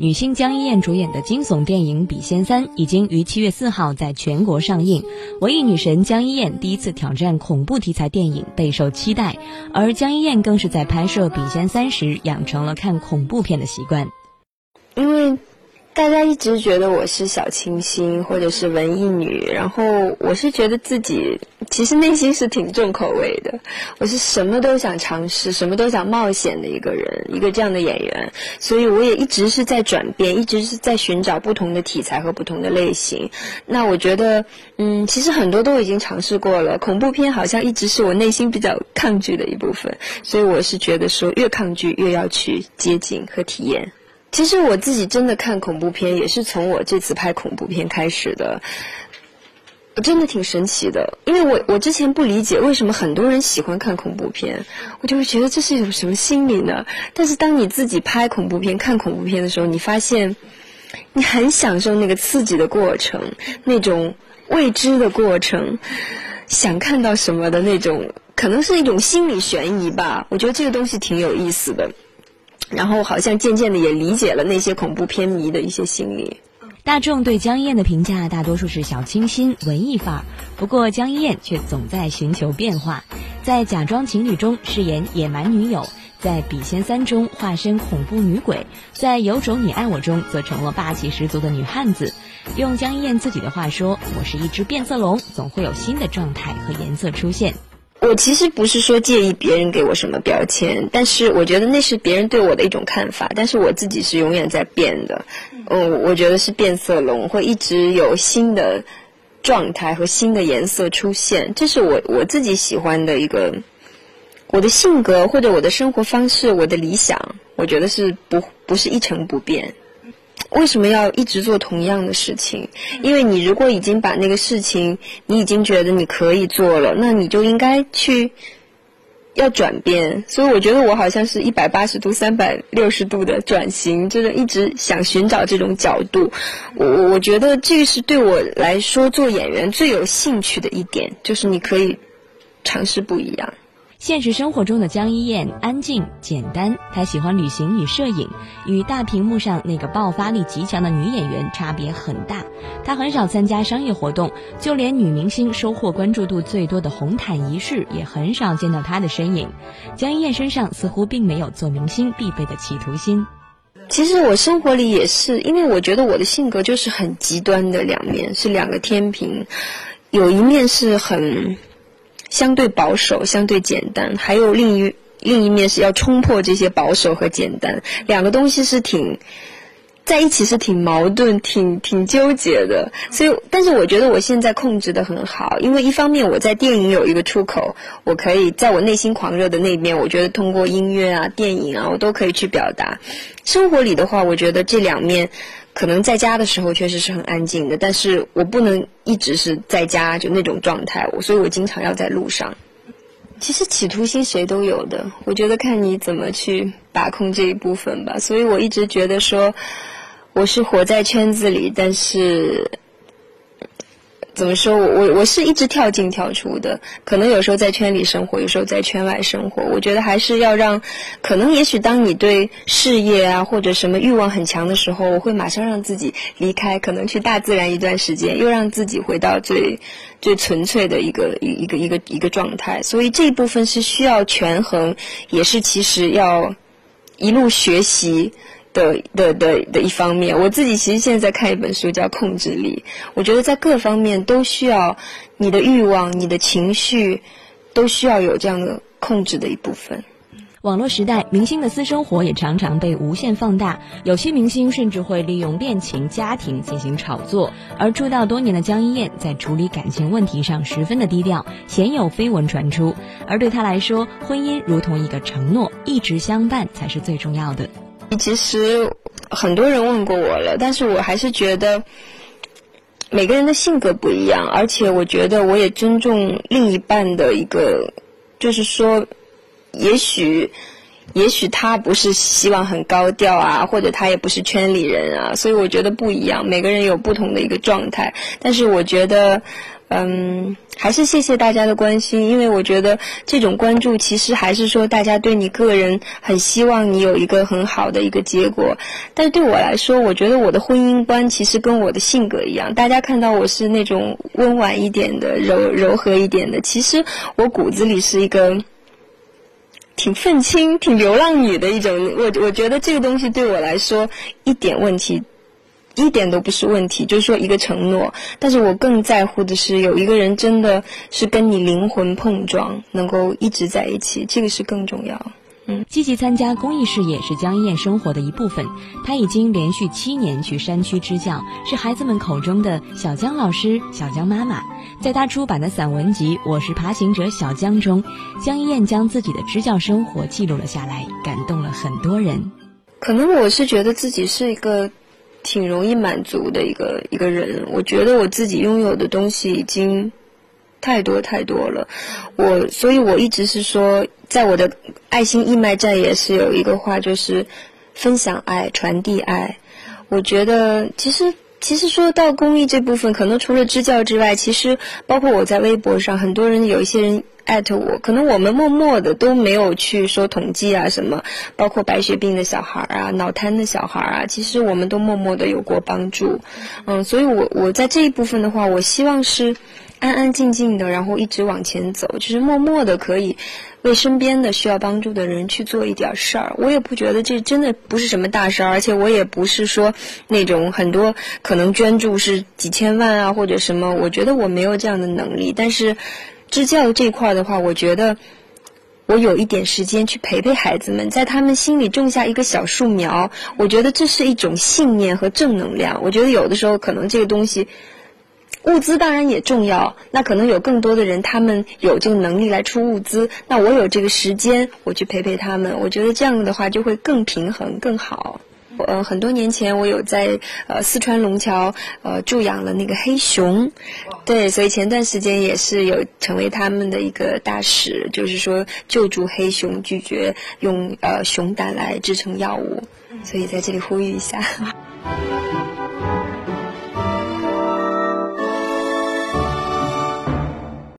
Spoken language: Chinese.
女星江一燕主演的惊悚电影《笔仙三》已经于七月四号在全国上映。文艺女神江一燕第一次挑战恐怖题材电影，备受期待。而江一燕更是在拍摄《笔仙三》时养成了看恐怖片的习惯。因为大家一直觉得我是小清新或者是文艺女，然后我是觉得自己。其实内心是挺重口味的，我是什么都想尝试，什么都想冒险的一个人，一个这样的演员，所以我也一直是在转变，一直是在寻找不同的题材和不同的类型。那我觉得，嗯，其实很多都已经尝试过了，恐怖片好像一直是我内心比较抗拒的一部分，所以我是觉得说，越抗拒越要去接近和体验。其实我自己真的看恐怖片，也是从我这次拍恐怖片开始的。我真的挺神奇的，因为我我之前不理解为什么很多人喜欢看恐怖片，我就会觉得这是一种什么心理呢？但是当你自己拍恐怖片、看恐怖片的时候，你发现你很享受那个刺激的过程，那种未知的过程，想看到什么的那种，可能是一种心理悬疑吧。我觉得这个东西挺有意思的，然后好像渐渐的也理解了那些恐怖片迷的一些心理。大众对江一燕的评价大多数是小清新、文艺范儿，不过江一燕却总在寻求变化，在《假装情侣》中饰演野蛮女友，在《笔仙三》中化身恐怖女鬼，在《有种你爱我》中则成了霸气十足的女汉子。用江一燕自己的话说：“我是一只变色龙，总会有新的状态和颜色出现。”我其实不是说介意别人给我什么标签，但是我觉得那是别人对我的一种看法。但是我自己是永远在变的，嗯，我觉得是变色龙，会一直有新的状态和新的颜色出现。这是我我自己喜欢的一个我的性格或者我的生活方式，我的理想，我觉得是不不是一成不变。为什么要一直做同样的事情？因为你如果已经把那个事情，你已经觉得你可以做了，那你就应该去要转变。所以我觉得我好像是一百八十度、三百六十度的转型，就是一直想寻找这种角度。我我觉得这个是对我来说做演员最有兴趣的一点，就是你可以尝试不一样。现实生活中的江一燕安静简单，她喜欢旅行与摄影，与大屏幕上那个爆发力极强的女演员差别很大。她很少参加商业活动，就连女明星收获关注度最多的红毯仪式也很少见到她的身影。江一燕身上似乎并没有做明星必备的企图心。其实我生活里也是，因为我觉得我的性格就是很极端的两面，是两个天平，有一面是很。相对保守，相对简单，还有另一另一面是要冲破这些保守和简单，两个东西是挺在一起，是挺矛盾，挺挺纠结的。所以，但是我觉得我现在控制的很好，因为一方面我在电影有一个出口，我可以在我内心狂热的那面，我觉得通过音乐啊、电影啊，我都可以去表达。生活里的话，我觉得这两面。可能在家的时候确实是很安静的，但是我不能一直是在家就那种状态，所以我经常要在路上。其实企图心谁都有的，我觉得看你怎么去把控这一部分吧。所以我一直觉得说，我是活在圈子里，但是。怎么说？我我我是一直跳进跳出的，可能有时候在圈里生活，有时候在圈外生活。我觉得还是要让，可能也许当你对事业啊或者什么欲望很强的时候，我会马上让自己离开，可能去大自然一段时间，又让自己回到最最纯粹的一个一个一个一个状态。所以这一部分是需要权衡，也是其实要一路学习。的的的的一方面，我自己其实现在在看一本书，叫《控制力》。我觉得在各方面都需要你的欲望、你的情绪，都需要有这样的控制的一部分。网络时代，明星的私生活也常常被无限放大，有些明星甚至会利用恋情、家庭进行炒作。而出道多年的江一燕在处理感情问题上十分的低调，鲜有绯闻传出。而对她来说，婚姻如同一个承诺，一直相伴才是最重要的。其实很多人问过我了，但是我还是觉得每个人的性格不一样，而且我觉得我也尊重另一半的一个，就是说，也许也许他不是希望很高调啊，或者他也不是圈里人啊，所以我觉得不一样，每个人有不同的一个状态。但是我觉得，嗯，还是谢谢大家的关心，因为我觉得这种关注其实还是说大家对你个人很希望你有一个很好的一个结果。但是对我来说，我觉得我的婚姻观其实跟我的性格一样，大家看到我是那种温婉一点的、柔柔和一点的，其实我骨子里是一个挺愤青、挺流浪女的一种。我我觉得这个东西对我来说一点问题。一点都不是问题，就是说一个承诺。但是我更在乎的是，有一个人真的是跟你灵魂碰撞，能够一直在一起，这个是更重要。积极参加公益事业是江一燕生活的一部分。她已经连续七年去山区支教，是孩子们口中的小江老师、小江妈妈。在她出版的散文集《我是爬行者小江》中，江一燕将自己的支教生活记录了下来，感动了很多人。可能我是觉得自己是一个。挺容易满足的一个一个人，我觉得我自己拥有的东西已经太多太多了，我所以我一直是说，在我的爱心义卖站也是有一个话，就是分享爱，传递爱。我觉得其实其实说到公益这部分，可能除了支教之外，其实包括我在微博上，很多人有一些人。艾特我，可能我们默默的都没有去说统计啊什么，包括白血病的小孩儿啊、脑瘫的小孩儿啊，其实我们都默默的有过帮助，嗯，所以我我在这一部分的话，我希望是安安静静的，然后一直往前走，就是默默的可以为身边的需要帮助的人去做一点事儿。我也不觉得这真的不是什么大事儿，而且我也不是说那种很多可能捐助是几千万啊或者什么，我觉得我没有这样的能力，但是。支教这块的话，我觉得我有一点时间去陪陪孩子们，在他们心里种下一个小树苗。我觉得这是一种信念和正能量。我觉得有的时候可能这个东西，物资当然也重要。那可能有更多的人，他们有这个能力来出物资，那我有这个时间，我去陪陪他们。我觉得这样的话就会更平衡、更好。呃，很多年前我有在呃四川龙桥呃助养了那个黑熊，对，所以前段时间也是有成为他们的一个大使，就是说救助黑熊，拒绝用呃熊胆来制成药物，所以在这里呼吁一下。